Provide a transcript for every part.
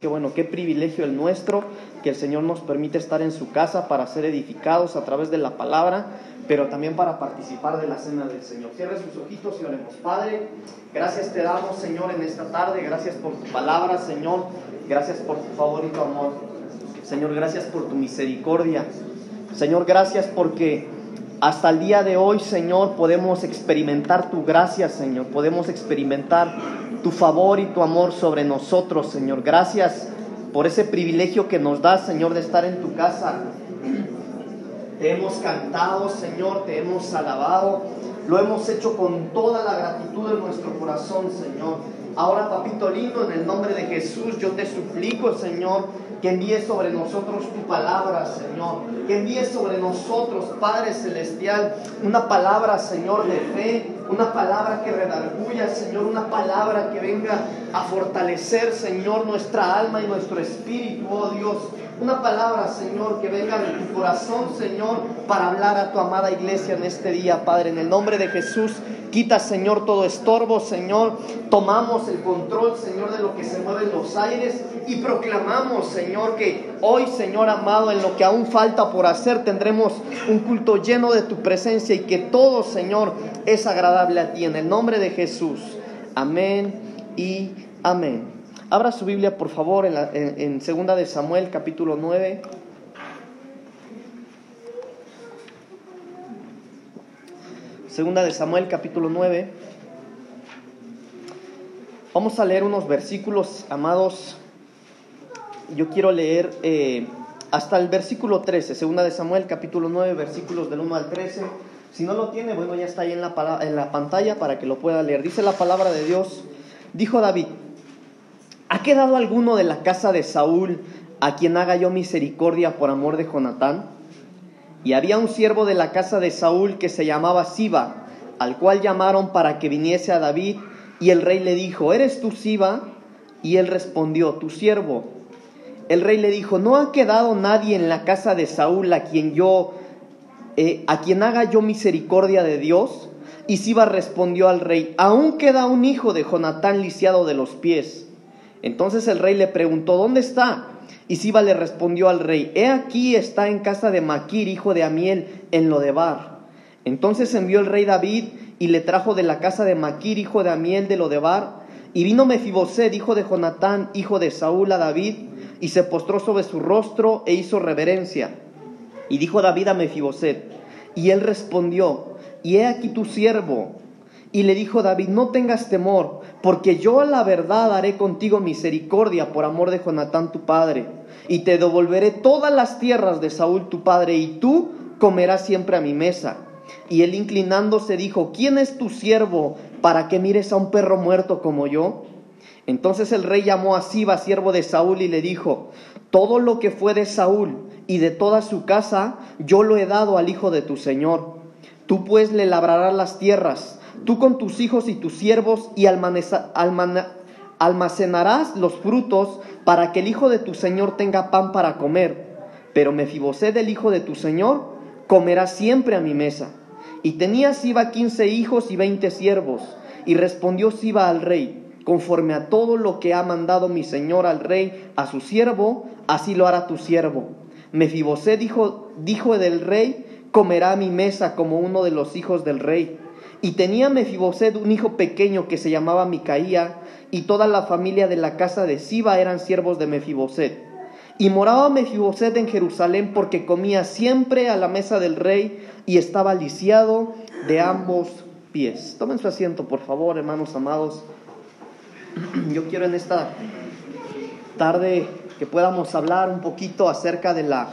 Qué bueno, qué privilegio el nuestro, que el Señor nos permite estar en su casa para ser edificados a través de la palabra, pero también para participar de la cena del Señor. Cierre sus ojitos y oremos. Padre, gracias te damos, Señor, en esta tarde. Gracias por tu palabra, Señor. Gracias por tu favor y tu amor. Señor, gracias por tu misericordia. Señor, gracias porque hasta el día de hoy, Señor, podemos experimentar tu gracia, Señor. Podemos experimentar tu favor y tu amor sobre nosotros, Señor. Gracias por ese privilegio que nos das, Señor, de estar en tu casa. Te hemos cantado, Señor, te hemos alabado. Lo hemos hecho con toda la gratitud de nuestro corazón, Señor. Ahora, papito lindo, en el nombre de Jesús, yo te suplico, Señor, que envíes sobre nosotros tu palabra, Señor. Que envíes sobre nosotros, Padre Celestial, una palabra, Señor, de fe, una palabra que redarguya, Señor, una palabra que venga a fortalecer, Señor, nuestra alma y nuestro espíritu, oh Dios. Una palabra, Señor, que venga de tu corazón, Señor, para hablar a tu amada iglesia en este día, Padre. En el nombre de Jesús, quita, Señor, todo estorbo, Señor. Tomamos el control, Señor, de lo que se mueve en los aires y proclamamos, Señor, que hoy, Señor amado, en lo que aún falta por hacer, tendremos un culto lleno de tu presencia y que todo, Señor, es agradable a ti. En el nombre de Jesús. Amén y amén. Abra su Biblia, por favor, en, la, Segunda de Samuel, capítulo 9. Segunda de Samuel, capítulo 9. Vamos a leer unos versículos, amados. Yo quiero leer eh, hasta el versículo 13, segunda de Samuel, capítulo 9, versículos del 1 al 13. Si no lo tiene, bueno, ya está ahí en la, en la pantalla para que lo pueda leer. Dice la palabra de Dios, dijo David, ¿Ha quedado alguno de la casa de Saúl a quien haga yo misericordia por amor de Jonatán? Y había un siervo de la casa de Saúl que se llamaba Siba, al cual llamaron para que viniese a David, y el rey le dijo, ¿eres tú Siba? Y él respondió, tu siervo. El rey le dijo, ¿no ha quedado nadie en la casa de Saúl a quien yo, eh, a quien haga yo misericordia de Dios? Y Siba respondió al rey, aún queda un hijo de Jonatán lisiado de los pies. Entonces el rey le preguntó, ¿dónde está? Y Siba le respondió al rey, he aquí está en casa de Maquir, hijo de Amiel, en Lodebar. Entonces envió el rey David y le trajo de la casa de Maquir, hijo de Amiel, de Lodebar. Y vino Mefiboset, hijo de Jonatán, hijo de Saúl, a David, y se postró sobre su rostro e hizo reverencia. Y dijo David a Mefiboset, y él respondió, y he aquí tu siervo. Y le dijo David, no tengas temor, porque yo a la verdad haré contigo misericordia por amor de Jonatán tu padre, y te devolveré todas las tierras de Saúl tu padre, y tú comerás siempre a mi mesa. Y él inclinándose dijo, ¿quién es tu siervo para que mires a un perro muerto como yo? Entonces el rey llamó a Siba, siervo de Saúl, y le dijo, todo lo que fue de Saúl y de toda su casa, yo lo he dado al hijo de tu señor. Tú pues le labrarás las tierras tú con tus hijos y tus siervos y almacenarás los frutos para que el hijo de tu señor tenga pan para comer. Pero Mefiboset, el hijo de tu señor, comerá siempre a mi mesa. Y tenía Siba quince hijos y veinte siervos. Y respondió Siba al rey, conforme a todo lo que ha mandado mi señor al rey a su siervo, así lo hará tu siervo. Mefiboset, dijo, dijo del rey, comerá a mi mesa como uno de los hijos del rey. Y tenía Mefiboset un hijo pequeño que se llamaba Micaía, y toda la familia de la casa de Siba eran siervos de Mefiboset. Y moraba Mefiboset en Jerusalén porque comía siempre a la mesa del rey y estaba lisiado de ambos pies. Tomen su asiento, por favor, hermanos amados. Yo quiero en esta tarde que podamos hablar un poquito acerca de la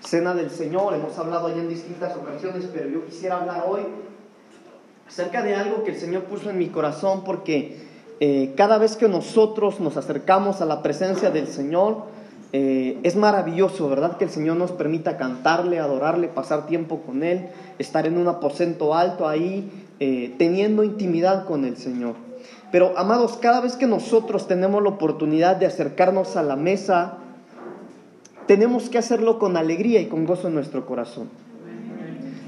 cena del Señor. Hemos hablado ya en distintas ocasiones, pero yo quisiera hablar hoy acerca de algo que el Señor puso en mi corazón porque eh, cada vez que nosotros nos acercamos a la presencia del Señor, eh, es maravilloso, ¿verdad? Que el Señor nos permita cantarle, adorarle, pasar tiempo con Él, estar en un aposento alto ahí, eh, teniendo intimidad con el Señor. Pero, amados, cada vez que nosotros tenemos la oportunidad de acercarnos a la mesa, tenemos que hacerlo con alegría y con gozo en nuestro corazón.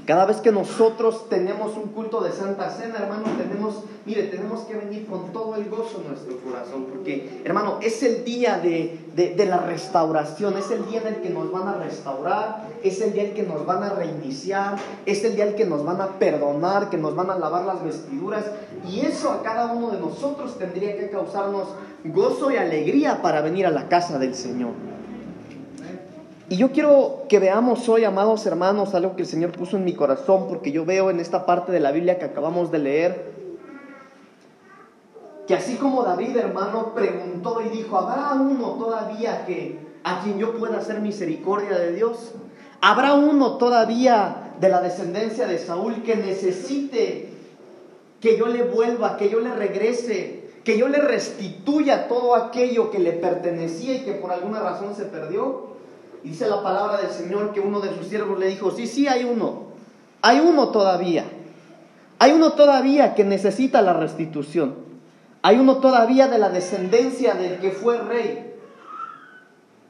Cada vez que nosotros tenemos un culto de Santa Cena, hermano, tenemos, mire, tenemos que venir con todo el gozo en nuestro corazón, porque, hermano, es el día de, de, la restauración, es el día en el que nos van a restaurar, es el día en el que nos van a reiniciar, es el día en el que nos van a perdonar, que nos van a lavar las vestiduras, y eso a cada uno de nosotros tendría que causarnos gozo y alegría para venir a la casa del Señor. Y yo quiero que veamos hoy, amados hermanos, algo que el Señor puso en mi corazón, porque yo veo en esta parte de la Biblia que acabamos de leer, que así como David, hermano, preguntó y dijo, ¿habrá uno todavía que a quien yo pueda hacer misericordia de Dios? ¿Habrá uno todavía de la descendencia de Saúl que necesite que yo le vuelva, que yo le regrese, que yo le restituya todo aquello que le pertenecía y que por alguna razón se perdió? Dice la palabra del Señor que uno de sus siervos le dijo, sí, sí, hay uno, hay uno todavía, hay uno todavía que necesita la restitución, hay uno todavía de la descendencia del que fue rey,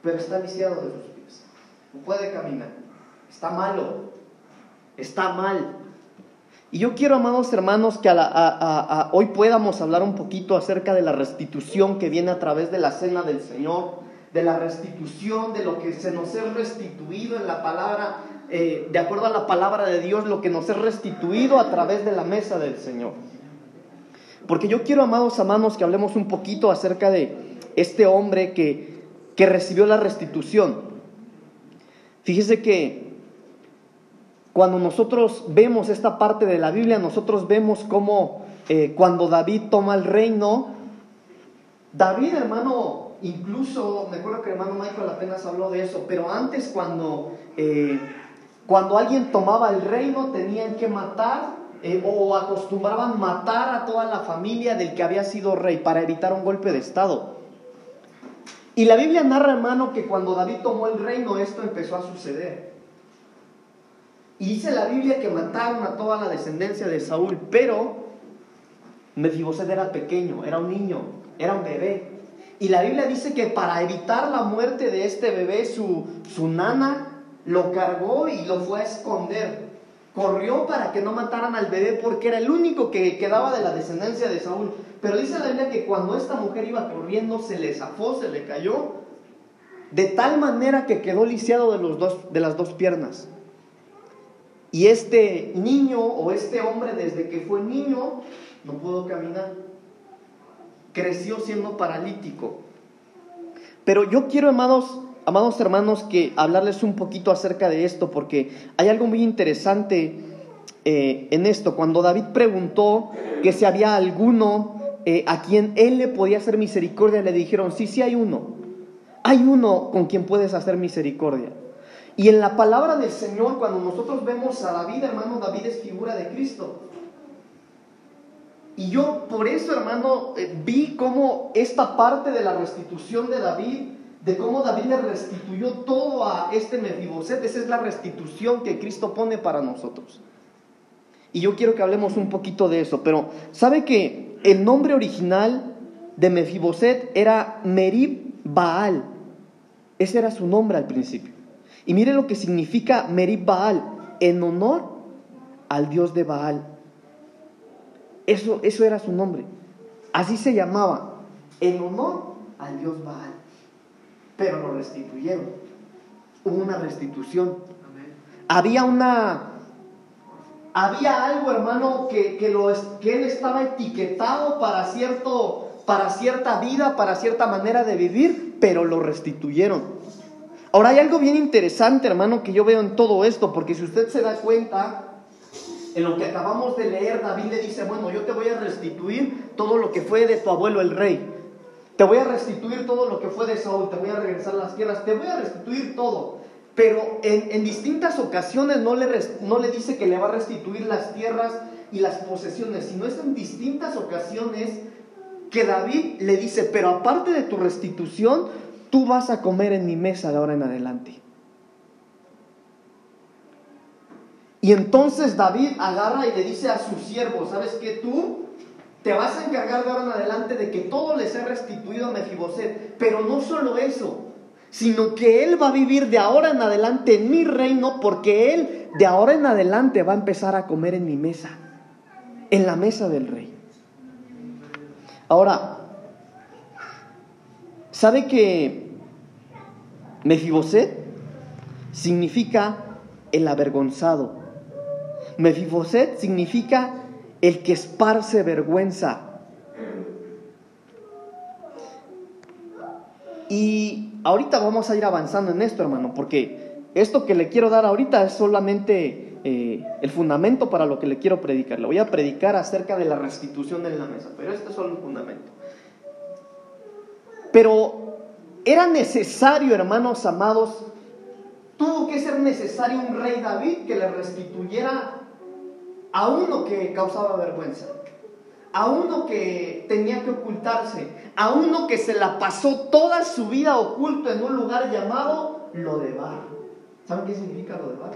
pero está viciado de sus pies, no puede caminar, está malo, está mal. Y yo quiero, amados hermanos, que hoy podamos hablar un poquito acerca de la restitución que viene a través de la cena del Señor de la restitución, de lo que se nos es restituido en la palabra, eh, de acuerdo a la palabra de Dios, lo que nos es restituido a través de la mesa del Señor. Porque yo quiero, amados amados, que hablemos un poquito acerca de este hombre que, que recibió la restitución. Fíjese que cuando nosotros vemos esta parte de la Biblia, nosotros vemos cómo eh, cuando David toma el reino, David, hermano, incluso, me acuerdo que hermano Michael apenas habló de eso, pero antes cuando, eh, cuando alguien tomaba el reino tenían que matar eh, o acostumbraban matar a toda la familia del que había sido rey para evitar un golpe de Estado. Y la Biblia narra, hermano, que cuando David tomó el reino esto empezó a suceder. Y dice la Biblia que mataron a toda la descendencia de Saúl, pero Mefiboset era pequeño, era un niño, era un bebé. Y la Biblia dice que para evitar la muerte de este bebé, su, su nana lo cargó y lo fue a esconder. Corrió para que no mataran al bebé porque era el único que quedaba de la descendencia de Saúl. Pero dice la Biblia que cuando esta mujer iba corriendo se le zafó, se le cayó, de tal manera que quedó lisiado de, los dos, de las dos piernas. Y este niño o este hombre desde que fue niño no pudo caminar creció siendo paralítico. Pero yo quiero, amados, amados hermanos, que hablarles un poquito acerca de esto, porque hay algo muy interesante eh, en esto. Cuando David preguntó que si había alguno eh, a quien él le podía hacer misericordia, le dijeron, sí, sí hay uno. Hay uno con quien puedes hacer misericordia. Y en la palabra del Señor, cuando nosotros vemos a David, hermano, David es figura de Cristo. Y yo por eso, hermano, eh, vi cómo esta parte de la restitución de David, de cómo David le restituyó todo a este Mefiboset, esa es la restitución que Cristo pone para nosotros. Y yo quiero que hablemos un poquito de eso, pero ¿sabe que el nombre original de Mefiboset era Merib Baal? Ese era su nombre al principio. Y mire lo que significa Merib Baal, en honor al dios de Baal. Eso, eso era su nombre. Así se llamaba, en honor al dios Baal. Pero lo restituyeron. Hubo una restitución. Había una... Había algo, hermano, que, que, lo, que él estaba etiquetado para, cierto, para cierta vida, para cierta manera de vivir, pero lo restituyeron. Ahora hay algo bien interesante, hermano, que yo veo en todo esto, porque si usted se da cuenta, en lo que acabamos de leer, David le dice, bueno, yo te voy a restituir todo lo que fue de tu abuelo el rey. Te voy a restituir todo lo que fue de Saúl, te voy a regresar las tierras, te voy a restituir todo. Pero en, distintas ocasiones no le, no le dice que le va a restituir las tierras y las posesiones, sino es en distintas ocasiones que David le dice, pero aparte de tu restitución, tú vas a comer en mi mesa de ahora en adelante. Y entonces David agarra y le dice a sus siervos, ¿sabes qué? Tú te vas a encargar de ahora en adelante de que todo les sea restituido a Mefiboset. Pero no solo eso, sino que Él va a vivir de ahora en adelante en mi reino porque Él de ahora en adelante va a empezar a comer en mi mesa, en la mesa del rey. Ahora, ¿sabe que Mefiboset significa el avergonzado? Mefiboset significa el que esparce vergüenza. Y ahorita vamos a ir avanzando en esto, hermano, porque esto que le quiero dar ahorita es solamente eh, el fundamento para lo que le quiero predicar. Le voy a predicar acerca de la restitución en la mesa, pero este es solo un fundamento. Pero era necesario, hermanos amados, tuvo que ser necesario un rey David que le restituyera a uno que causaba vergüenza, a uno que tenía que ocultarse, a uno que se la pasó toda su vida oculto en un lugar llamado Lodebar. ¿Saben qué significa Lodebar?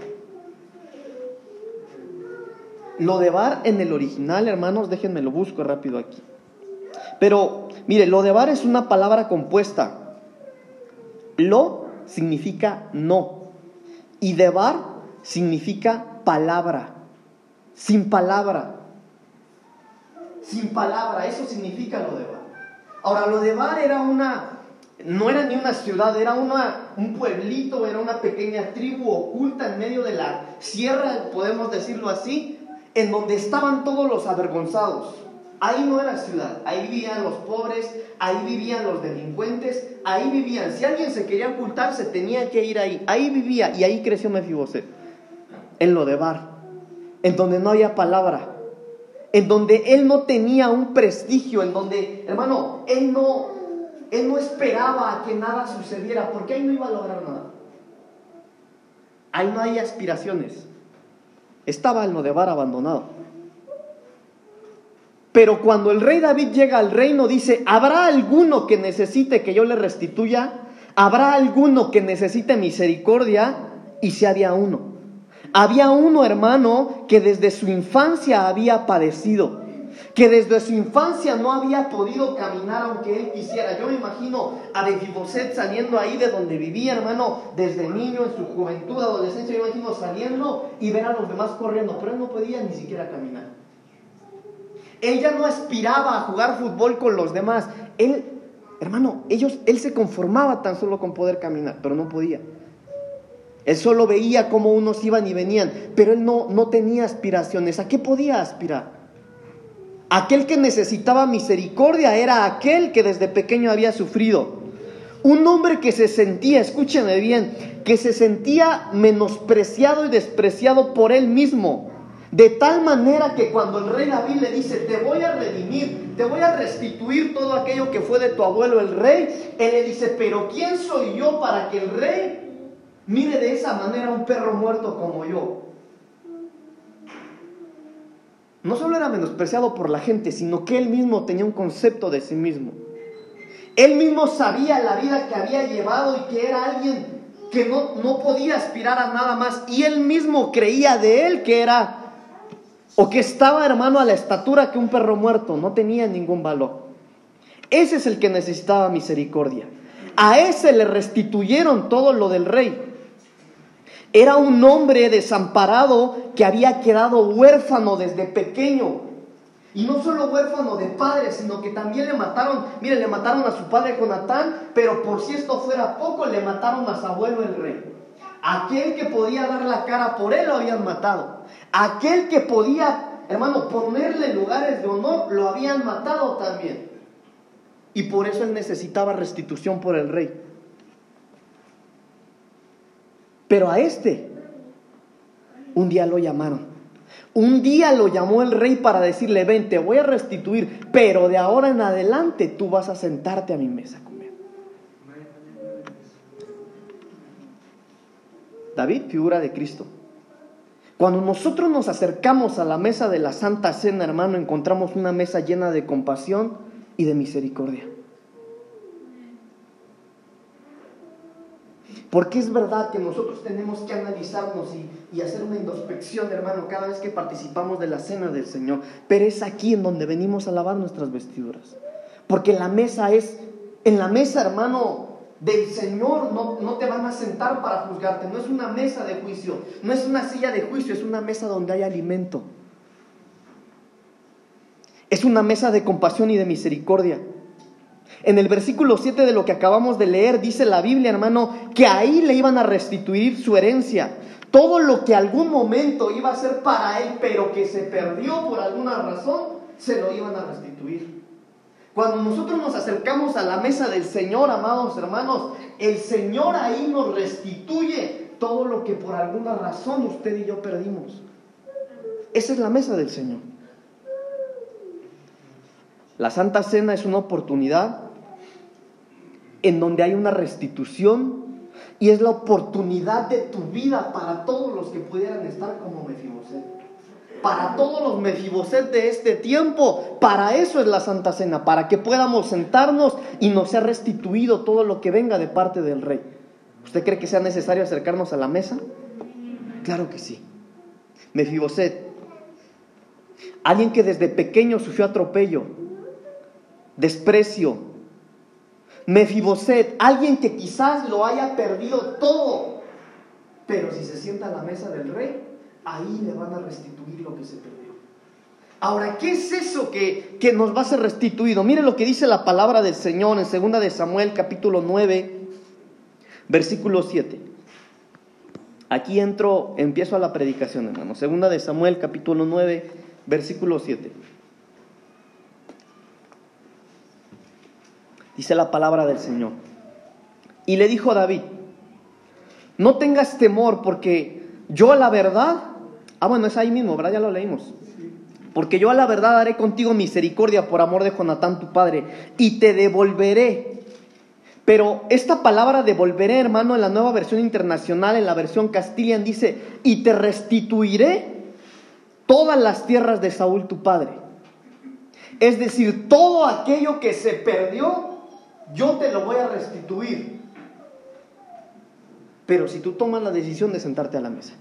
Lodebar en el original, hermanos, déjenme lo busco rápido aquí. Pero, mire, Lodebar es una palabra compuesta. Lo significa no. Y debar significa palabra sin palabra. Sin palabra, eso significa lo de Bar. Ahora, lo de Bar era una, no era ni una ciudad, era una, un pueblito, era una pequeña tribu oculta en medio de la sierra, podemos decirlo así, en donde estaban todos los avergonzados. Ahí no era ciudad, ahí vivían los pobres, ahí vivían los delincuentes, ahí vivían. Si alguien se quería ocultarse, tenía que ir ahí. Ahí vivía y ahí creció Mefiboset, en lo de Bar en donde no había palabra, en donde él no tenía un prestigio, en donde, hermano, él no, él no esperaba que nada sucediera, porque ahí no iba a lograr nada. Ahí no hay aspiraciones. Estaba el bar abandonado. Pero cuando el rey David llega al reino, dice, ¿habrá alguno que necesite que yo le restituya? ¿Habrá alguno que necesite misericordia? Y si había uno. Había uno, hermano, que desde su infancia había padecido, que desde su infancia no había podido caminar aunque él quisiera. Yo me imagino a Mefiboset saliendo ahí de donde vivía, hermano, desde niño, en su juventud, adolescencia, yo me imagino saliendo y ver a los demás corriendo, pero él no podía ni siquiera caminar. Él ya no aspiraba a jugar fútbol con los demás. Él, hermano, ellos, él se conformaba tan solo con poder caminar, pero no podía. Él solo veía cómo unos iban y venían, pero él no, no tenía aspiraciones. ¿A qué podía aspirar? Aquel que necesitaba misericordia era aquel que desde pequeño había sufrido. Un hombre que se sentía, escúcheme bien, que se sentía menospreciado y despreciado por él mismo. De tal manera que cuando el rey David le dice, te voy a redimir, te voy a restituir todo aquello que fue de tu abuelo el rey, él le dice, pero ¿quién soy yo para que el rey Mire de esa manera un perro muerto como yo. No solo era menospreciado por la gente, sino que él mismo tenía un concepto de sí mismo. Él mismo sabía la vida que había llevado y que era alguien que no, no podía aspirar a nada más. Y él mismo creía de él que era, o que estaba hermano a la estatura que un perro muerto, no tenía ningún valor. Ese es el que necesitaba misericordia. A ese le restituyeron todo lo del rey. Era un hombre desamparado que había quedado huérfano desde pequeño. Y no solo huérfano de padre, sino que también le mataron, mire, le mataron a su padre Jonatán, pero por si esto fuera poco, le mataron a su abuelo el rey. Aquel que podía dar la cara por él lo habían matado. Aquel que podía, hermano, ponerle lugares de honor, lo habían matado también. Y por eso él necesitaba restitución por el rey. Pero a este, un día lo llamaron. Un día lo llamó el rey para decirle, ven, te voy a restituir, pero de ahora en adelante tú vas a sentarte a mi mesa a comer. David, figura de Cristo. Cuando nosotros nos acercamos a la mesa de la Santa Cena, hermano, encontramos una mesa llena de compasión y de misericordia. Porque es verdad que nosotros tenemos que analizarnos y, hacer una introspección, hermano, cada vez que participamos de la cena del Señor. Pero es aquí en donde venimos a lavar nuestras vestiduras. Porque la mesa es, en la mesa, hermano, del Señor no, no, te van a sentar para juzgarte. No es una mesa de juicio, no es una silla de juicio, es una mesa donde hay alimento. Es una mesa de compasión y de misericordia. En el versículo 7 de lo que acabamos de leer dice la Biblia, hermano, que ahí le iban a restituir su herencia. Todo lo que algún momento iba a ser para él, pero que se perdió por alguna razón, se lo iban a restituir. Cuando nosotros nos acercamos a la mesa del Señor, amados hermanos, el Señor ahí nos restituye todo lo que por alguna razón usted y yo perdimos. Esa es la mesa del Señor. La Santa Cena es una oportunidad en donde hay una restitución y es la oportunidad de tu vida para todos los que pudieran estar como Mefiboset. Para todos los Mefiboset de este tiempo, para eso es la Santa Cena, para que podamos sentarnos y nos sea restituido todo lo que venga de parte del Rey. ¿Usted cree que sea necesario acercarnos a la mesa? Claro que sí. Mefiboset, alguien que desde pequeño sufrió atropello, desprecio. Mefiboset, alguien que quizás lo haya perdido todo, pero si se sienta a la mesa del rey, ahí le van a restituir lo que se perdió. Ahora, ¿qué es eso que, que nos va a ser restituido? Mire lo que dice la palabra del Señor en 2 de Samuel capítulo 9, versículo 7. Aquí entro, empiezo a la predicación, hermano. Segunda de Samuel capítulo 9, versículo 7. Dice la palabra del Señor. Y le dijo a David, no tengas temor porque yo a la verdad, ah bueno, es ahí mismo. Ya lo leímos. Porque yo a la verdad haré contigo misericordia por amor de Jonatán tu padre y te devolveré. Pero esta palabra devolveré, hermano, en la nueva versión internacional, en la versión castilian, dice, y te restituiré todas las tierras de Saúl tu padre. Es decir, todo aquello que se perdió yo te lo voy a restituir. Pero si tú tomas la decisión de sentarte a la mesa.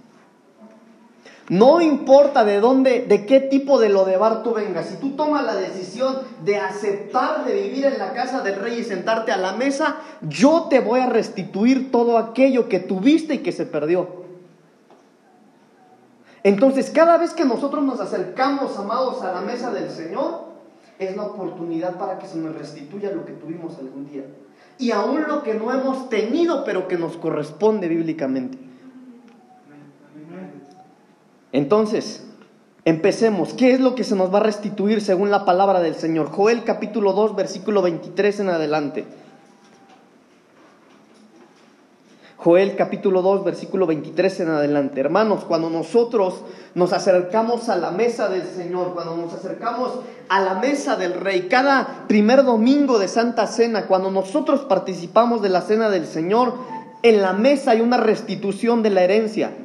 No importa de dónde, de qué tipo de lodebar tú vengas, si tú tomas la decisión de aceptar de vivir en la casa del rey y sentarte a la mesa, yo te voy a restituir todo aquello que tuviste y que se perdió. Entonces, cada vez que nosotros nos acercamos, amados, a la mesa del Señor, es la oportunidad para que se nos restituya lo que tuvimos algún día. Y aún lo que no hemos tenido, pero que nos corresponde bíblicamente. Entonces, empecemos. ¿Qué es lo que se nos va a restituir según la palabra del Señor? Joel capítulo 2, versículo 23 en adelante. Joel capítulo 2, versículo 23 en adelante. Hermanos, cuando nosotros nos acercamos a la mesa del Señor, cuando nos acercamos a la mesa del Rey, cada primer domingo de Santa Cena, cuando nosotros participamos de la cena del Señor, en la mesa hay una restitución de la herencia,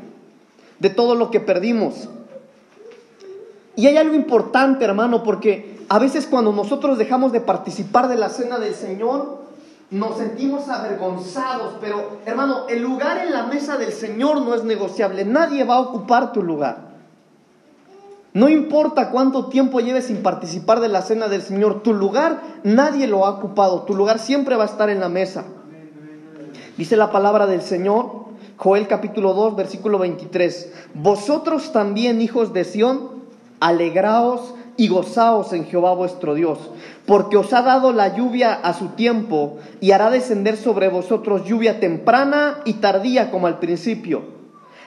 de todo lo que perdimos. Y hay algo importante, hermano, porque a veces cuando nosotros dejamos de participar de la cena del Señor, nos sentimos avergonzados, pero hermano, el lugar en la mesa del Señor no es negociable, nadie va a ocupar tu lugar. No importa cuánto tiempo lleves sin participar de la cena del Señor, tu lugar nadie lo ha ocupado, tu lugar siempre va a estar en la mesa. Dice la palabra del Señor, Joel capítulo 2, versículo 23, vosotros también, hijos de Sión, alegraos y gozaos en Jehová vuestro Dios, porque os ha dado la lluvia a su tiempo y hará descender sobre vosotros lluvia temprana y tardía como al principio.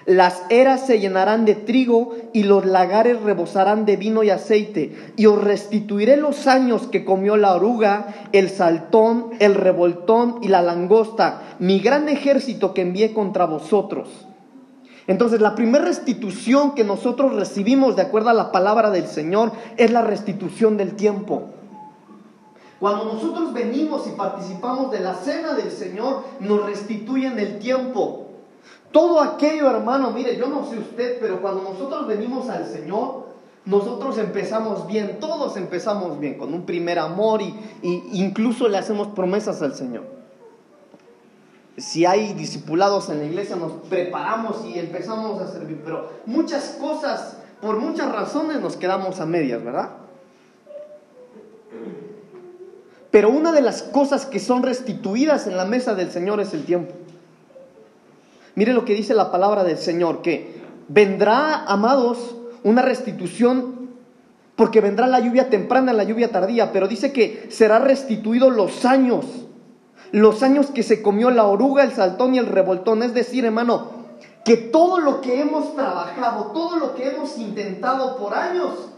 Las eras se llenarán de trigo y los lagares rebosarán de vino y aceite, y os restituiré los años que comió la oruga, el saltón, el revoltón y la langosta, mi gran ejército que envié contra vosotros. Entonces la primera restitución que nosotros recibimos de acuerdo a la palabra del Señor es la restitución del tiempo. Cuando nosotros venimos y participamos de la cena del Señor, nos restituyen el tiempo. Todo aquello, hermano, mire, yo no sé usted, pero cuando nosotros venimos al Señor, nosotros empezamos bien, todos empezamos bien, con un primer amor y, incluso le hacemos promesas al Señor si hay discipulados en la iglesia, nos preparamos y empezamos a servir, pero muchas cosas, por muchas razones nos quedamos a medias, ¿verdad? Pero una de las cosas que son restituidas en la mesa del Señor es el tiempo. Mire lo que dice la palabra del Señor, que vendrá, amados, una restitución, porque vendrá la lluvia temprana, la lluvia tardía, pero dice que será restituido los años, los años que se comió la oruga, el saltón y el revoltón. Es decir, hermano, que todo lo que hemos trabajado, todo lo que hemos intentado por años,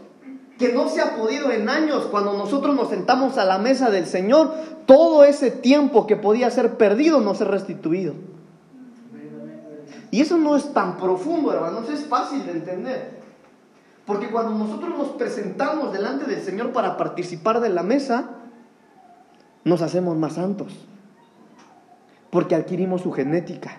que no se ha podido en años, cuando nosotros nos sentamos a la mesa del Señor, todo ese tiempo que podía ser perdido nos ha restituido. Y eso no es tan profundo, hermanos, es fácil de entender. Porque cuando nosotros nos presentamos delante del Señor para participar de la mesa, nos hacemos más santos. Porque adquirimos su genética.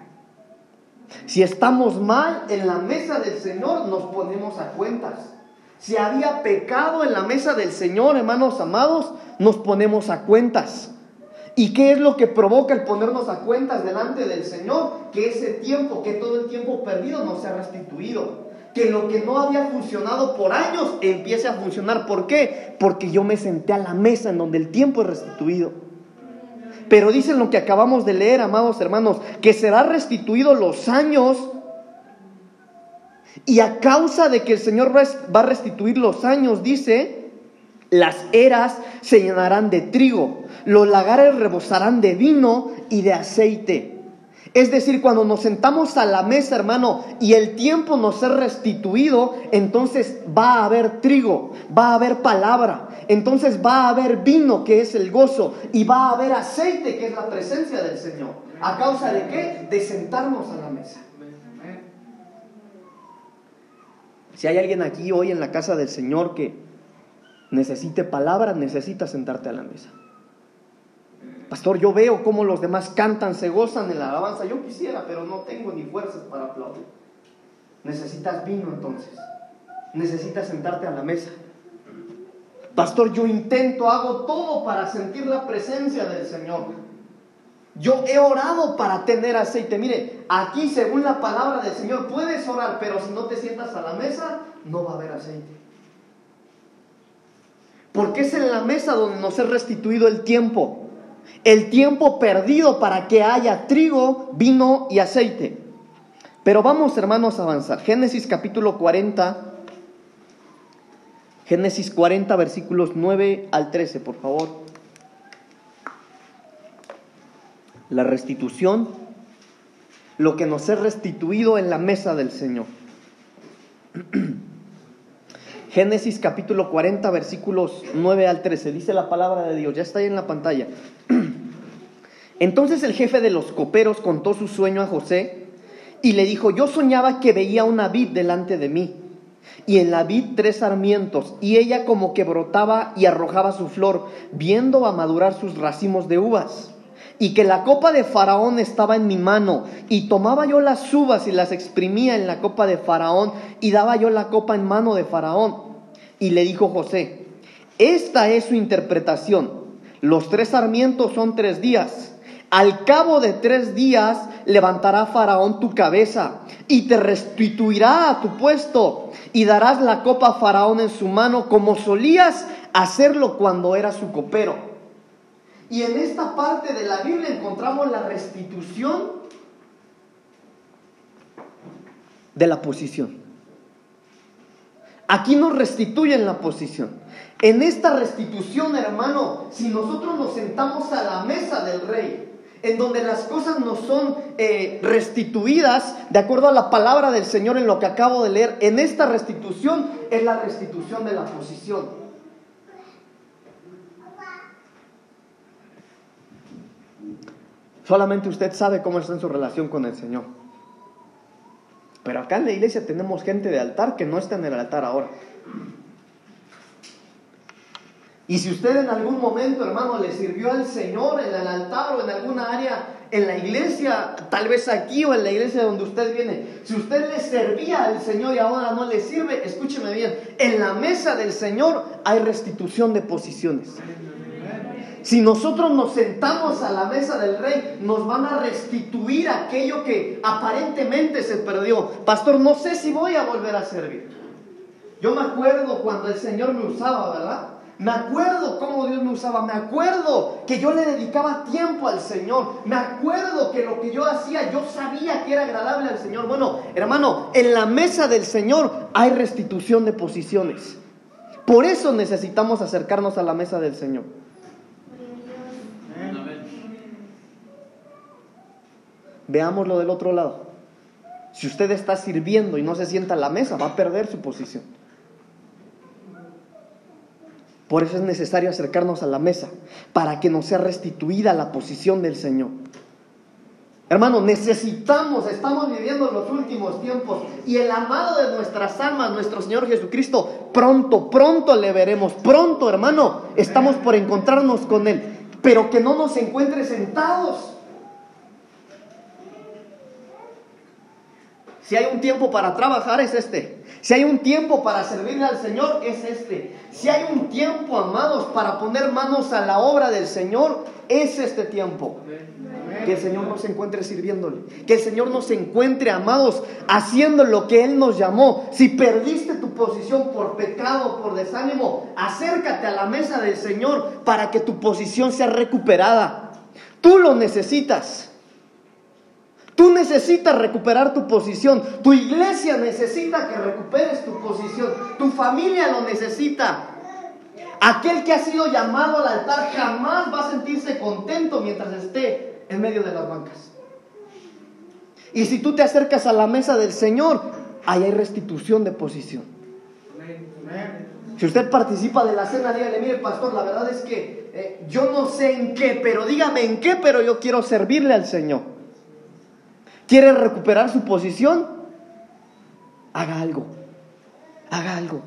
Si estamos mal en la mesa del Señor, nos ponemos a cuentas. Si había pecado en la mesa del Señor, hermanos amados, nos ponemos a cuentas. ¿Y qué es lo que provoca el ponernos a cuentas delante del Señor? Que ese tiempo, que todo el tiempo perdido no sea restituido. Que lo que no había funcionado por años empiece a funcionar. ¿Por qué? Porque yo me senté a la mesa en donde el tiempo es restituido. Pero dicen lo que acabamos de leer, amados hermanos, que será restituido los años y a causa de que el Señor va a restituir los años, dice, las eras se llenarán de trigo, los lagares rebosarán de vino y de aceite. Es decir, cuando nos sentamos a la mesa, hermano, y el tiempo nos es restituido, entonces va a haber trigo, va a haber palabra, entonces va a haber vino, que es el gozo, y va a haber aceite, que es la presencia del Señor. ¿A causa de qué? De sentarnos a la mesa. Si hay alguien aquí hoy en la casa del Señor que necesite palabra, necesita sentarte a la mesa. Pastor, yo veo cómo los demás cantan, se gozan en la alabanza. Yo quisiera, pero no tengo ni fuerzas para aplaudir. Necesitas vino entonces. Necesitas sentarte a la mesa. Pastor, yo intento, hago todo para sentir la presencia del Señor. Yo he orado para tener aceite. Mire, aquí según la palabra del Señor puedes orar, pero si no te sientas a la mesa, no va a haber aceite. Porque es en la mesa donde nos es restituido el tiempo. El tiempo perdido para que haya trigo, vino y aceite. Pero vamos hermanos a avanzar. Génesis capítulo 40. Génesis 40 versículos 9 al 13, por favor. la restitución, lo que nos es restituido en la mesa del Señor. Génesis capítulo 40 versículos 9 al 13, dice la palabra de Dios, ya está ahí en la pantalla. Entonces el jefe de los coperos contó su sueño a José y le dijo, yo soñaba que veía una vid delante de mí y en la vid tres sarmientos y ella como que brotaba y arrojaba su flor, viendo a madurar sus racimos de uvas y que la copa de Faraón estaba en mi mano, y tomaba yo las uvas y las exprimía en la copa de Faraón, y daba yo la copa en mano de Faraón. Y le dijo José, esta es su interpretación, los tres sarmientos son tres días. Al cabo de tres días levantará Faraón tu cabeza y te restituirá a tu puesto y darás la copa a Faraón en su mano como solías hacerlo cuando era su copero. Y en esta parte de la Biblia encontramos la restitución de la posición. Aquí nos restituyen la posición. En esta restitución, hermano, si nosotros nos sentamos a la mesa del rey, en donde las cosas nos son eh, restituidas de acuerdo a la palabra del Señor en lo que acabo de leer, en esta restitución es la restitución de la posición. Solamente usted sabe cómo está en su relación con el Señor. Pero acá en la iglesia tenemos gente de altar que no está en el altar ahora. Y si usted en algún momento, hermano, le sirvió al Señor en el altar o en alguna área en la iglesia, tal vez aquí o en la iglesia donde usted viene, si usted le servía al Señor y ahora no le sirve, escúcheme bien, en la mesa del Señor hay restitución de posiciones. Si nosotros nos sentamos a la mesa del rey, nos van a restituir aquello que aparentemente se perdió. Pastor, no sé si voy a volver a servir. Yo me acuerdo cuando el Señor me usaba, ¿verdad? Me acuerdo cómo Dios me usaba, me acuerdo que yo le dedicaba tiempo al Señor, me acuerdo que lo que yo hacía yo sabía que era agradable al Señor. Bueno, hermano, en la mesa del Señor hay restitución de posiciones. Por eso necesitamos acercarnos a la mesa del Señor. Veámoslo del otro lado. Si usted está sirviendo y no se sienta a la mesa, va a perder su posición. Por eso es necesario acercarnos a la mesa, para que nos sea restituida la posición del Señor. Hermano, necesitamos, estamos viviendo los últimos tiempos y el amado de nuestras almas, nuestro Señor Jesucristo, pronto, pronto le veremos, pronto, hermano, estamos por encontrarnos con Él, pero que no nos encuentre sentados. Si hay un tiempo para trabajar es este. Si hay un tiempo para servirle al Señor es este. Si hay un tiempo, amados, para poner manos a la obra del Señor, es este tiempo. Que el Señor nos encuentre sirviéndole. Que el Señor nos encuentre, amados, haciendo lo que Él nos llamó. Si perdiste tu posición por pecado, por desánimo, acércate a la mesa del Señor para que tu posición sea recuperada. Tú lo necesitas. Tú necesitas recuperar tu posición. Tu iglesia necesita que recuperes tu posición. Tu familia lo necesita. Aquel que ha sido llamado al altar jamás va a sentirse contento mientras esté en medio de las bancas. Y si tú te acercas a la mesa del Señor, ahí hay restitución de posición. Si usted participa de la cena, dígale, mire pastor, la verdad es que eh, yo no sé en qué, pero dígame en qué, pero yo quiero servirle al Señor quiere recuperar su posición, haga algo, haga algo.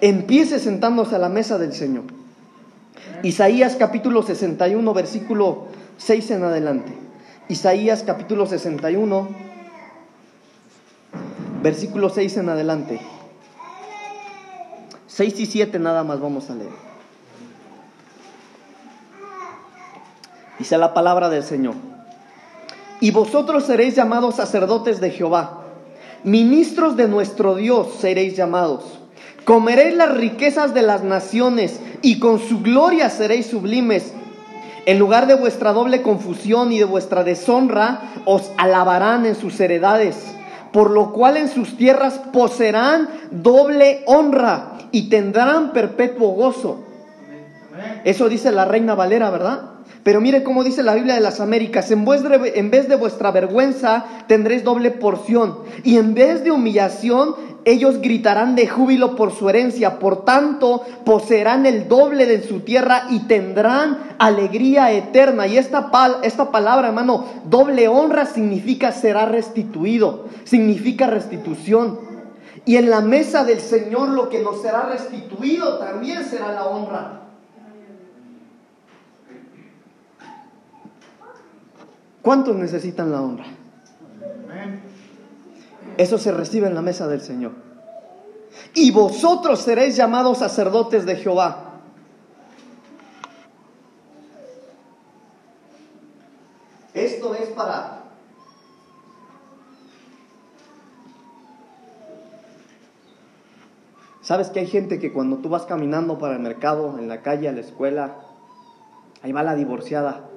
Empiece sentándose a la mesa del Señor. Isaías capítulo 61, versículo 6 en adelante. Isaías capítulo 61, versículo 6 en adelante. 6 y 7 nada más vamos a leer. Dice la palabra del Señor y vosotros seréis llamados sacerdotes de Jehová, ministros de nuestro Dios seréis llamados. Comeréis las riquezas de las naciones y con su gloria seréis sublimes. En lugar de vuestra doble confusión y de vuestra deshonra, os alabarán en sus heredades, por lo cual en sus tierras poseerán doble honra y tendrán perpetuo gozo. Eso dice la reina Valera, ¿verdad? Pero mire cómo dice la Biblia de las Américas, en, en vez de vuestra vergüenza tendréis doble porción, y en vez de humillación ellos gritarán de júbilo por su herencia, por tanto poseerán el doble de su tierra y tendrán alegría eterna. Y esta, esta palabra, hermano, doble honra significa será restituido, significa restitución. Y en la mesa del Señor lo que nos será restituido también será la honra. ¿Cuántos necesitan la honra? Eso se recibe en la mesa del Señor. Y vosotros seréis llamados sacerdotes de Jehová. Esto es para... ¿Sabes que hay gente que cuando tú vas caminando para el mercado, en la calle, a la escuela, ahí va la divorciada,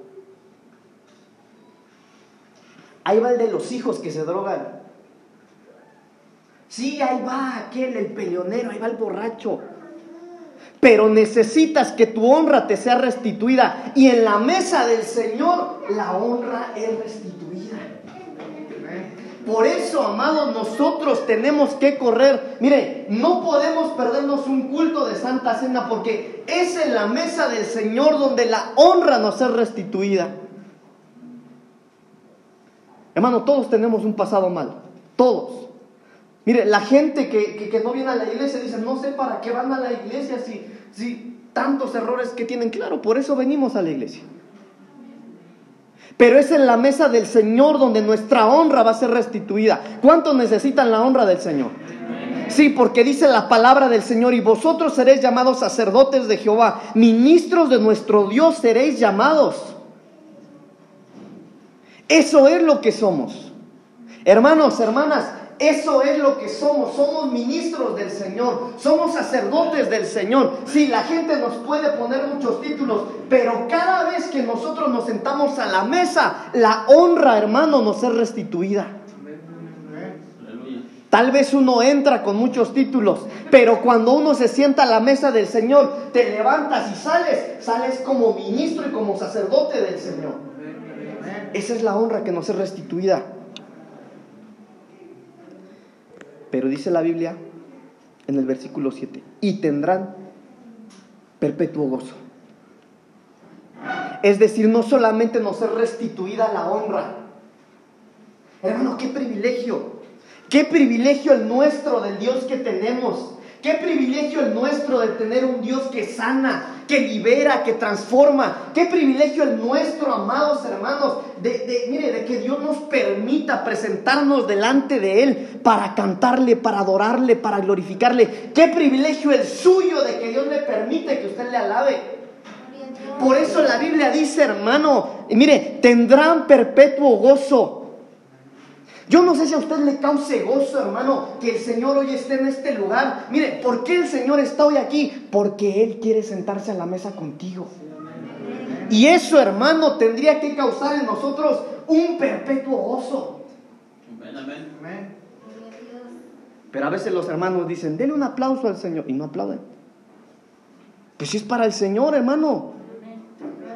Ahí va el de los hijos que se drogan. Sí, ahí va aquel, el peleonero, ahí va el borracho. Pero necesitas que tu honra te sea restituida. Y en la mesa del Señor la honra es restituida. Por eso, amados, nosotros tenemos que correr. Mire, no podemos perdernos un culto de Santa Cena porque es en la mesa del Señor donde la honra nos es restituida. Hermano, todos tenemos un pasado mal, todos. Mire, la gente que, no viene a la iglesia dice, no sé para qué van a la iglesia si, si tantos errores que tienen. Claro, por eso venimos a la iglesia. Pero es en la mesa del Señor donde nuestra honra va a ser restituida. ¿Cuántos necesitan la honra del Señor? Sí, porque dice la palabra del Señor, y vosotros seréis llamados sacerdotes de Jehová, ministros de nuestro Dios seréis llamados. Eso es lo que somos. Hermanos, hermanas, Eso es lo que somos. Somos ministros del Señor. Somos sacerdotes del Señor. Sí, la gente nos puede poner muchos títulos, pero cada vez que nosotros nos sentamos a la mesa, la honra, hermano, nos es restituida. Tal vez uno entra con muchos títulos, pero cuando uno se sienta a la mesa del Señor, te levantas y sales, sales como ministro y como sacerdote del Señor. Esa es la honra que nos es restituida. Pero dice la Biblia en el versículo 7, y tendrán perpetuo gozo. Es decir, no solamente nos es restituida la honra. Hermano, qué privilegio Qué privilegio el nuestro del Dios que tenemos. Qué privilegio el nuestro de tener un Dios que sana, que libera, que transforma. Qué privilegio el nuestro, amados hermanos, de, mire, de que Dios nos permita presentarnos delante de Él para cantarle, para adorarle, para glorificarle. Qué privilegio el suyo de que Dios le permite que usted le alabe. Por eso la Biblia dice, hermano, mire, tendrán perpetuo gozo. Yo no sé si a usted le cause gozo, hermano, que el Señor hoy esté en este lugar. Mire, ¿por qué el Señor está hoy aquí? Porque Él quiere sentarse a la mesa contigo. Y eso, hermano, tendría que causar en nosotros un perpetuo gozo. Pero a veces los hermanos dicen, denle un aplauso al Señor y no aplauden. Pues si es para el Señor, hermano.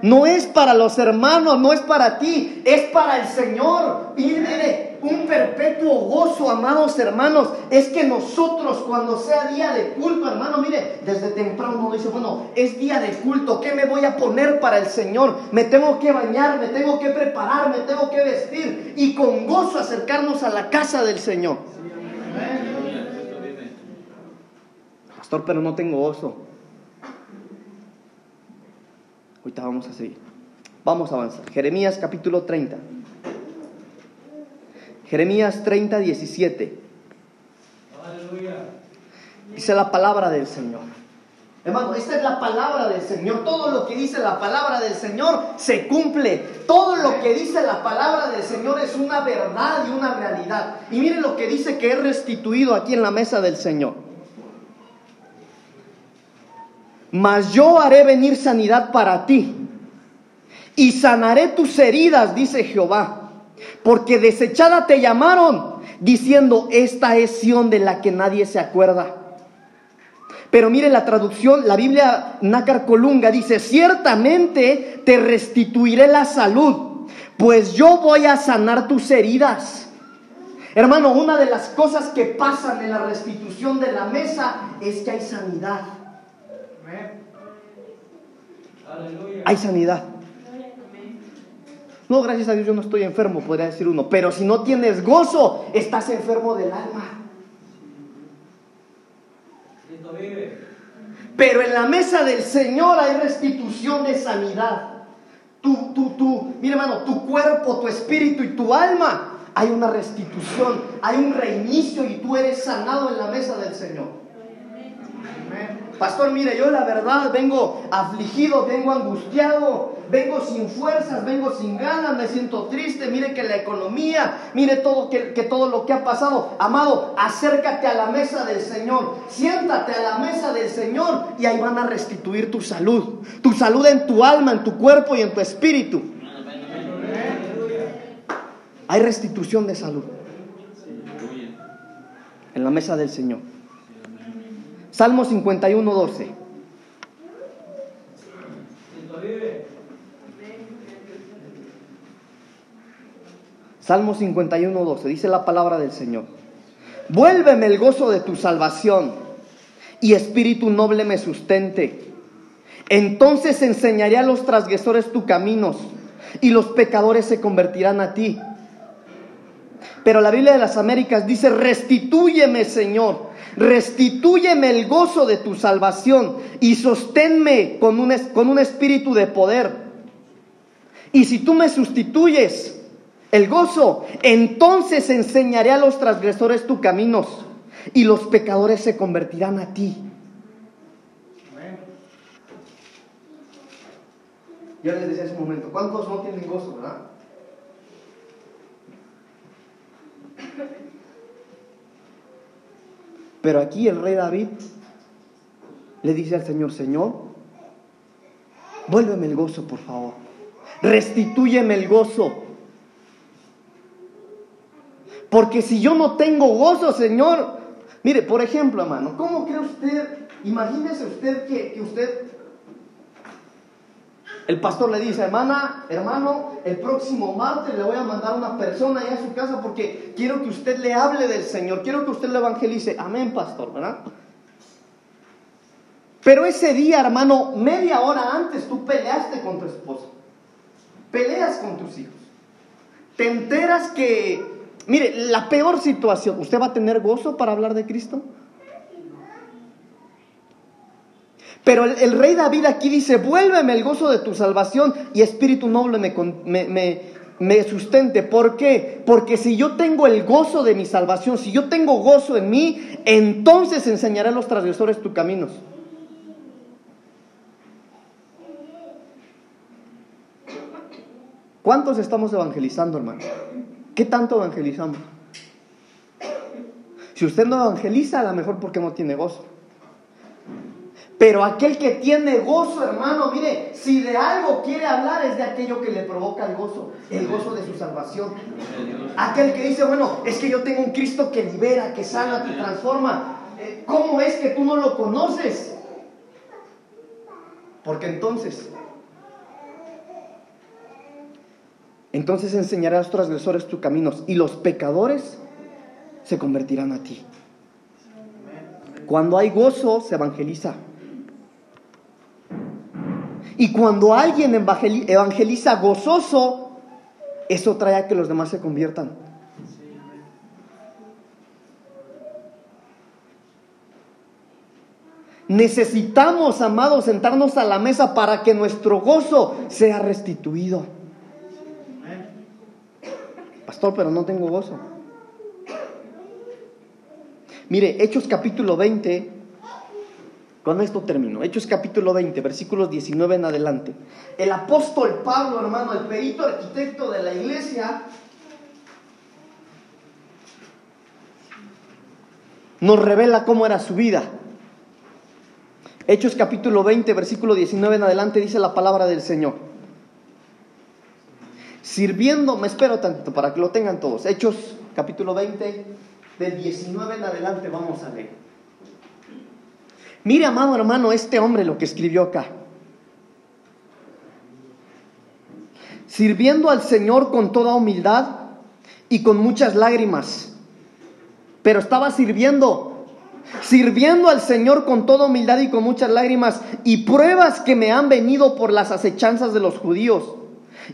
No es para los hermanos, no es para ti, es para el Señor. Y mire, un perpetuo gozo, amados hermanos, es que nosotros cuando sea día de culto, hermano, mire, desde temprano uno dice, bueno, es día de culto, ¿qué me voy a poner para el Señor? Me tengo que bañar, me tengo que preparar, me tengo que vestir y con gozo acercarnos a la casa del Señor. Pastor, pero no tengo gozo. Ahorita vamos a seguir. Vamos a avanzar. Jeremías capítulo 30. Jeremías 30, 17. Dice la palabra del Señor. Hermano, esta es la palabra del Señor. Todo lo que dice la palabra del Señor se cumple. Todo lo que dice la palabra del Señor es una verdad y una realidad. Y miren lo que dice que es restituido aquí en la mesa del Señor. Mas yo haré venir sanidad para ti y sanaré tus heridas, dice Jehová porque desechada te llamaron, diciendo, esta es Sión de la que nadie se acuerda. Pero mire la traducción, la Biblia Nácar Colunga dice, ciertamente te restituiré la salud, pues yo voy a sanar tus heridas. Hermano, una de las cosas que pasan en la restitución de la mesa es que hay sanidad. Hay sanidad. No, gracias a Dios yo no estoy enfermo, podría decir uno. Pero si no tienes gozo, estás enfermo del alma. Pero en la mesa del Señor hay restitución de sanidad. Tu, tu, tu, mira hermano, tu cuerpo, tu espíritu y tu alma, hay una restitución, hay un reinicio y tú eres sanado en la mesa del Señor. Pastor, mire, yo la verdad vengo afligido, vengo angustiado, vengo sin fuerzas, vengo sin ganas, me siento triste, mire que la economía, mire todo, que, todo lo que ha pasado. Amado, acércate a la mesa del Señor, siéntate a la mesa del Señor y ahí van a restituir tu salud, tu salud en tu alma, en tu cuerpo y en tu espíritu. Hay restitución de salud en la mesa del Señor. Salmo 51, 12. Salmo 51, 12. Dice la palabra del Señor. Vuélveme el gozo de tu salvación y espíritu noble me sustente. Entonces enseñaré a los transgresores tus caminos y los pecadores se convertirán a ti. Pero la Biblia de las Américas dice, restitúyeme Señor Restitúyeme el gozo de tu salvación y sosténme con un, con un espíritu de poder. Y si tú me sustituyes el gozo, entonces enseñaré a los transgresores tus caminos y los pecadores se convertirán a ti. Yo les decía hace un momento, ¿cuántos no tienen gozo, verdad? Pero aquí el rey David le dice al Señor, Señor, vuélveme el gozo, por favor. Restitúyeme el gozo. Porque si yo no tengo gozo, Señor, mire, por ejemplo, hermano, ¿cómo cree usted? Imagínese usted que, que usted el pastor le dice, hermana, hermano, el próximo martes le voy a mandar una persona allá a su casa porque quiero que usted le hable del Señor, quiero que usted le evangelice. Amén, pastor, ¿verdad? Pero ese día, hermano, media hora antes tú peleaste con tu esposa, peleas con tus hijos. Te enteras que, mire, la peor situación, ¿usted va a tener gozo para hablar de Cristo? Pero el, rey David aquí dice, vuélveme el gozo de tu salvación y espíritu noble me, me, sustente. ¿Por qué? Porque si yo tengo el gozo de mi salvación, si yo tengo gozo en mí, entonces enseñaré a los transgresores tus caminos. ¿Cuántos estamos evangelizando, hermano? ¿Qué tanto evangelizamos? Si usted no evangeliza, a lo mejor porque no tiene gozo. Pero aquel que tiene gozo, hermano, mire, si de algo quiere hablar es de aquello que le provoca el gozo, el gozo de su salvación. Aquel que dice, bueno, es que yo tengo un Cristo que libera, que sana, que transforma. Eh, ¿Cómo es que tú no lo conoces? Porque entonces, entonces enseñarás a los transgresores tus caminos y los pecadores se convertirán a ti. Cuando hay gozo, se evangeliza. Y cuando alguien evangeliza gozoso, eso trae a que los demás se conviertan. Necesitamos, amados, sentarnos a la mesa para que nuestro gozo sea restituido. Pastor, pero no tengo gozo. Mire, Hechos capítulo 20, con esto termino. Hechos capítulo 20, versículos 19 en adelante. El apóstol Pablo, hermano, el perito arquitecto de la iglesia, nos revela cómo era su vida. Hechos capítulo 20, versículo 19 en adelante dice la palabra del Señor. Sirviendo, me espero tantito para que lo tengan todos. Hechos capítulo 20, del 19 en adelante vamos a leer. Mire, amado hermano, este hombre lo que escribió acá. Sirviendo al Señor con toda humildad y con muchas lágrimas. Pero estaba sirviendo, sirviendo al Señor con toda humildad y con muchas lágrimas y pruebas que me han venido por las acechanzas de los judíos.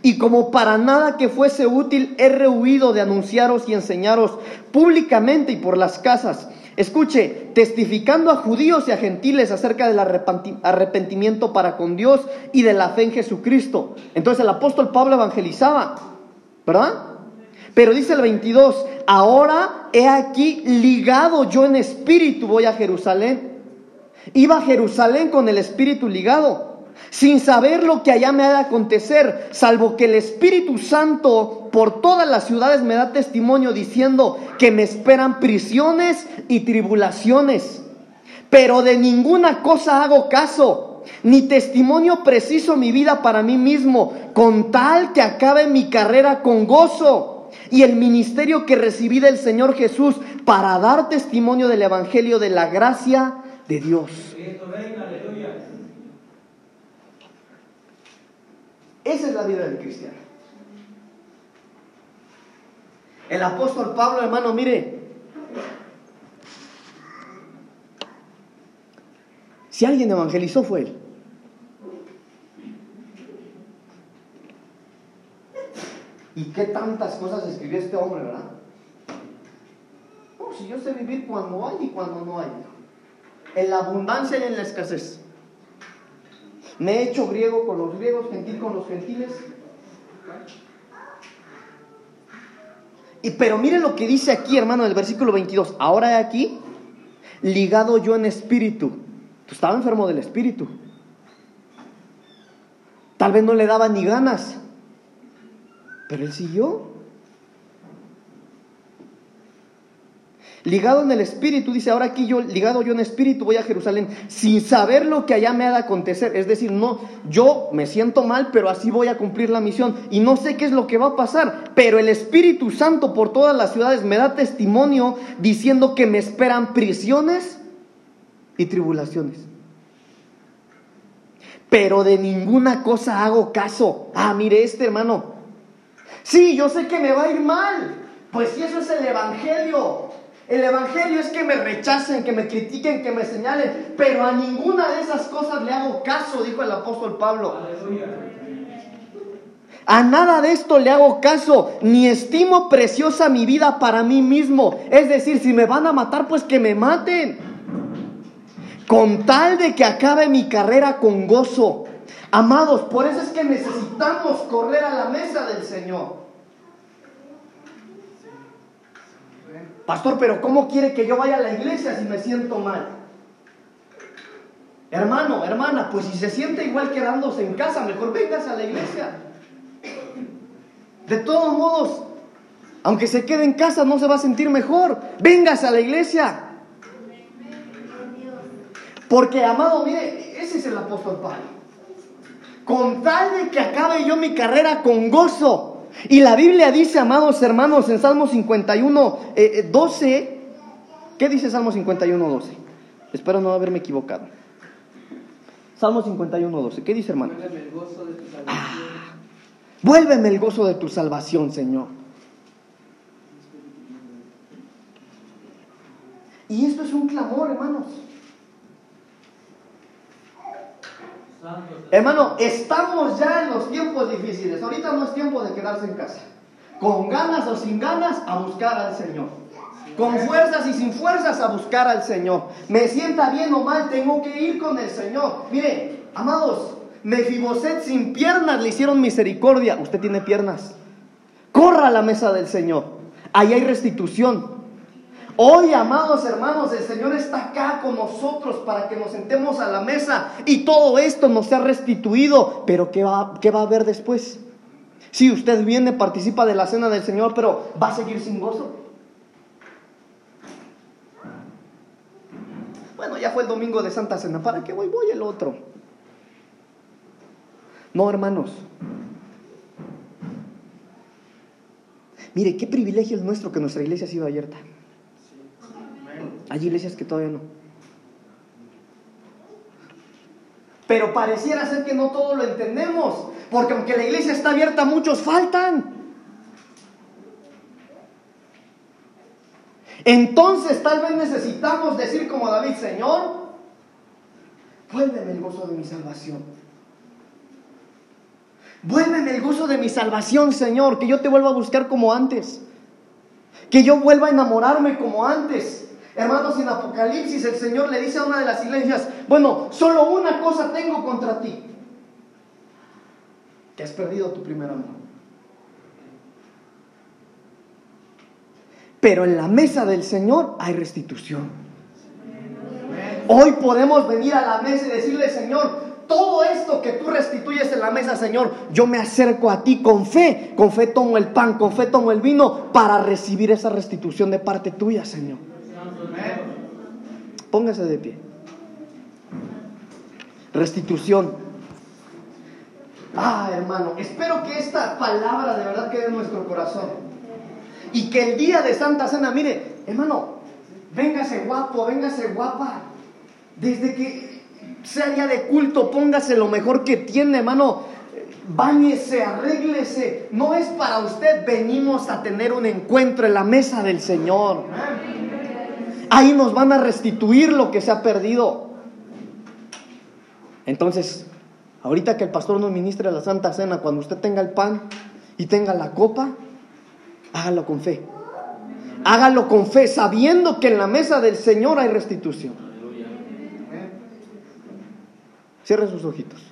Y como para nada que fuese útil, he rehuido de anunciaros y enseñaros públicamente y por las casas Escuche, testificando a judíos y a gentiles acerca del arrepentimiento para con Dios y de la fe en Jesucristo. Entonces el apóstol Pablo evangelizaba, ¿verdad? Pero dice el 22, ahora he aquí ligado yo en espíritu voy a Jerusalén. Iba a Jerusalén con el espíritu ligado sin saber lo que allá me ha de acontecer, salvo que el Espíritu Santo por todas las ciudades me da testimonio diciendo que me esperan prisiones y tribulaciones. Pero de ninguna cosa hago caso, ni testimonio preciso mi vida para mí mismo, con tal que acabe mi carrera con gozo y el ministerio que recibí del Señor Jesús para dar testimonio del Evangelio de la gracia de Dios. Esa es la vida del cristiano. El apóstol Pablo, hermano, mire, si alguien evangelizó fue él. ¿Y qué tantas cosas escribió este hombre, verdad? si yo sé vivir cuando hay y cuando no hay. En la abundancia y en la escasez. Me he hecho griego con los griegos, gentil con los gentiles. Y, pero mire lo que dice aquí, hermano, en el versículo 22. Ahora aquí, ligado yo en espíritu. Estaba enfermo del espíritu. Tal vez no le daba ni ganas. Pero él siguió. Ligado en el espíritu, dice, ahora aquí yo, ligado yo en espíritu, voy a Jerusalén, sin saber lo que allá me ha de acontecer. Es decir, no, yo me siento mal, pero así voy a cumplir la misión. Y no sé qué es lo que va a pasar, pero el Espíritu Santo por todas las ciudades me da testimonio diciendo que me esperan prisiones y tribulaciones. Pero de ninguna cosa hago caso. Ah, mire este hermano. Sí, yo sé que me va a ir mal. Pues si eso es el Evangelio. El Evangelio es que me rechacen, que me critiquen, que me señalen, pero a ninguna de esas cosas le hago caso, dijo el apóstol Pablo. A nada de esto le hago caso, ni estimo preciosa mi vida para mí mismo. Es decir, si me van a matar, pues que me maten. Con tal de que acabe mi carrera con gozo. Amados, por eso es que necesitamos correr a la mesa del Señor. Pastor, pero ¿cómo quiere que yo vaya a la iglesia si me siento mal? Hermano, hermana, pues si se siente igual quedándose en casa, mejor vengas a la iglesia. De todos modos, aunque se quede en casa, no se va a sentir mejor. Vengas a la iglesia. Porque, amado, mire, ese es el apóstol Pablo. Con tal de que acabe yo mi carrera con gozo, y la Biblia dice, amados hermanos, en Salmo 51, 12, eh, eh, ¿qué dice Salmo 51, 12? Espero no haberme equivocado. Salmo 51, 12, ¿qué dice hermano? Vuélveme el gozo de tu salvación. Ah, vuélveme el gozo de tu salvación, Señor. Y esto es un clamor, hermanos. Hermano, estamos ya en los tiempos difíciles. Ahorita no es tiempo de quedarse en casa. Con ganas o sin ganas, a buscar al Señor. Con fuerzas y sin fuerzas, a buscar al Señor. Me sienta bien o mal, tengo que ir con el Señor. Mire, amados, Mefiboset sin piernas le hicieron misericordia. Usted tiene piernas. Corra a la mesa del Señor. Ahí hay restitución. Hoy, amados hermanos, el Señor está acá con nosotros para que nos sentemos a la mesa y todo esto nos sea restituido. Pero ¿qué va, qué va a haber después? Si usted viene, participa de la cena del Señor, pero ¿va a seguir sin gozo? Bueno, ya fue el domingo de Santa Cena. ¿Para qué voy? Voy el otro. No, hermanos. Mire, qué privilegio es nuestro que nuestra iglesia ha sido abierta. Hay iglesias que todavía no. Pero pareciera ser que no todo lo entendemos, porque aunque la iglesia está abierta, muchos faltan. Entonces tal vez necesitamos decir como David, Señor, vuélveme el gozo de mi salvación. Vuélveme el gozo de mi salvación, Señor, que yo te vuelva a buscar como antes. Que yo vuelva a enamorarme como antes. Hermanos, en Apocalipsis el Señor le dice a una de las iglesias, bueno, solo una cosa tengo contra ti, que has perdido tu primer amor. Pero en la mesa del Señor hay restitución. Hoy podemos venir a la mesa y decirle, Señor, todo esto que tú restituyes en la mesa, Señor, yo me acerco a ti con fe. Con fe tomo el pan, con fe tomo el vino para recibir esa restitución de parte tuya, Señor. Póngase de pie. Restitución. Ah, hermano, espero que esta palabra de verdad quede en nuestro corazón. Y que el día de Santa Cena, mire, hermano, véngase guapo, véngase guapa. Desde que sea día de culto, póngase lo mejor que tiene, hermano. Báñese, arréglese. No es para usted, venimos a tener un encuentro en la mesa del Señor. Ahí nos van a restituir lo que se ha perdido. Entonces, ahorita que el pastor nos ministre la Santa Cena, cuando usted tenga el pan y tenga la copa, hágalo con fe. Hágalo con fe, sabiendo que en la mesa del Señor hay restitución. Cierre sus ojitos.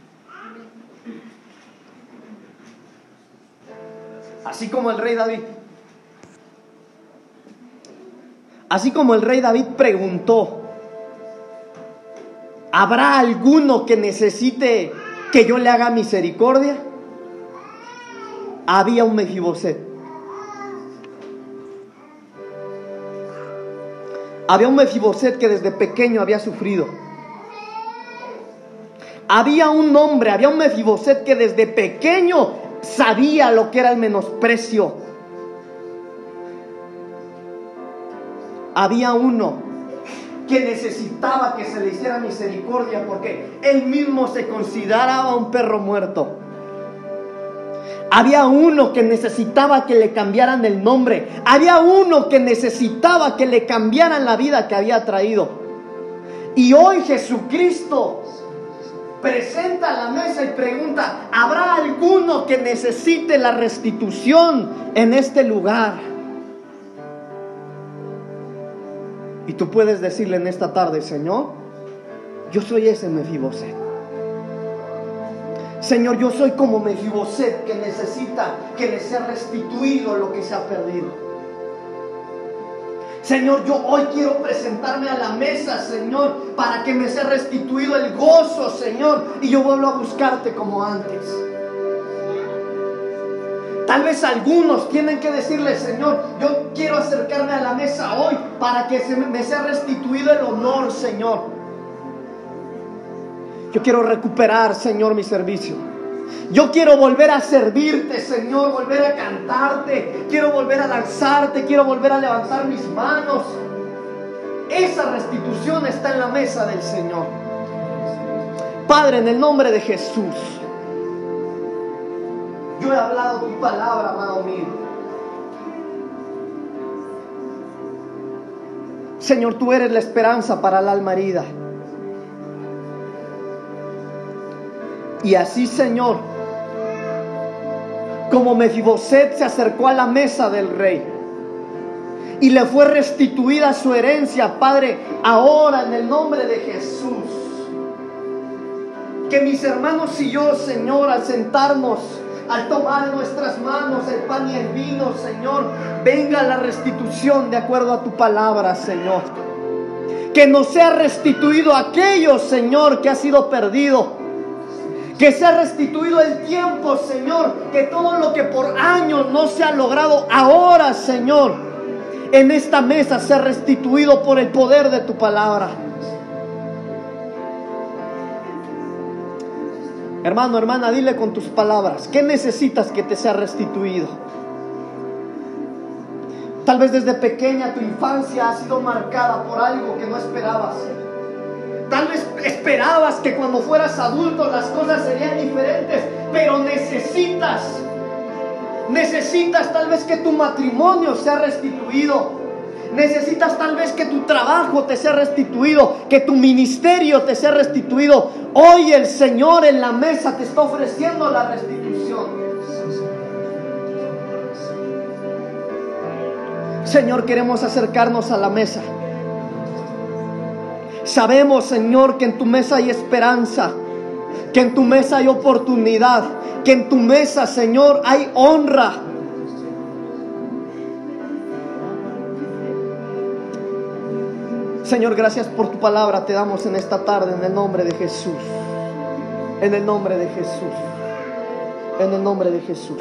Así como el rey David Así como el rey David preguntó, ¿habrá alguno que necesite que yo le haga misericordia? Había un Mefiboset. Había un Mefiboset que desde pequeño había sufrido. Había un hombre, había un Mefiboset que desde pequeño sabía lo que era el menosprecio. Había uno que necesitaba que se le hiciera misericordia porque él mismo se consideraba un perro muerto. Había uno que necesitaba que le cambiaran el nombre. Había uno que necesitaba que le cambiaran la vida que había traído. Y hoy Jesucristo presenta la mesa y pregunta, ¿habrá alguno que necesite la restitución en este lugar? Y tú puedes decirle en esta tarde, Señor, yo soy ese Mefiboset. Señor, yo soy como Mefiboset que necesita que le sea restituido lo que se ha perdido. Señor, yo hoy quiero presentarme a la mesa, Señor, para que me sea restituido el gozo, Señor, y yo vuelvo a buscarte como antes. Tal vez algunos tienen que decirle, Señor, yo quiero acercarme a la mesa hoy para que se me sea restituido el honor, Señor. Yo quiero recuperar, Señor, mi servicio. Yo quiero volver a servirte, Señor, volver a cantarte. Quiero volver a lanzarte, quiero volver a levantar mis manos. Esa restitución está en la mesa del Señor. Padre, en el nombre de Jesús. Yo he hablado tu palabra, amado mío. Señor, tú eres la esperanza para el alma herida. Y así, Señor, como Mefiboset se acercó a la mesa del rey y le fue restituida su herencia, Padre, ahora en el nombre de Jesús. Que mis hermanos y yo, Señor, al sentarnos al tomar en nuestras manos el pan y el vino, Señor, venga la restitución de acuerdo a tu palabra, Señor. Que nos sea restituido aquello, Señor, que ha sido perdido. Que sea restituido el tiempo, Señor. Que todo lo que por años no se ha logrado ahora, Señor, en esta mesa sea restituido por el poder de tu palabra. Hermano, hermana, dile con tus palabras, ¿qué necesitas que te sea restituido? Tal vez desde pequeña tu infancia ha sido marcada por algo que no esperabas. Tal vez esperabas que cuando fueras adulto las cosas serían diferentes, pero necesitas, necesitas tal vez que tu matrimonio sea restituido. Necesitas tal vez que tu trabajo te sea restituido, que tu ministerio te sea restituido. Hoy el Señor en la mesa te está ofreciendo la restitución. Señor, queremos acercarnos a la mesa. Sabemos, Señor, que en tu mesa hay esperanza, que en tu mesa hay oportunidad, que en tu mesa, Señor, hay honra. Señor, gracias por tu palabra. Te damos en esta tarde en el nombre de Jesús. En el nombre de Jesús. En el nombre de Jesús.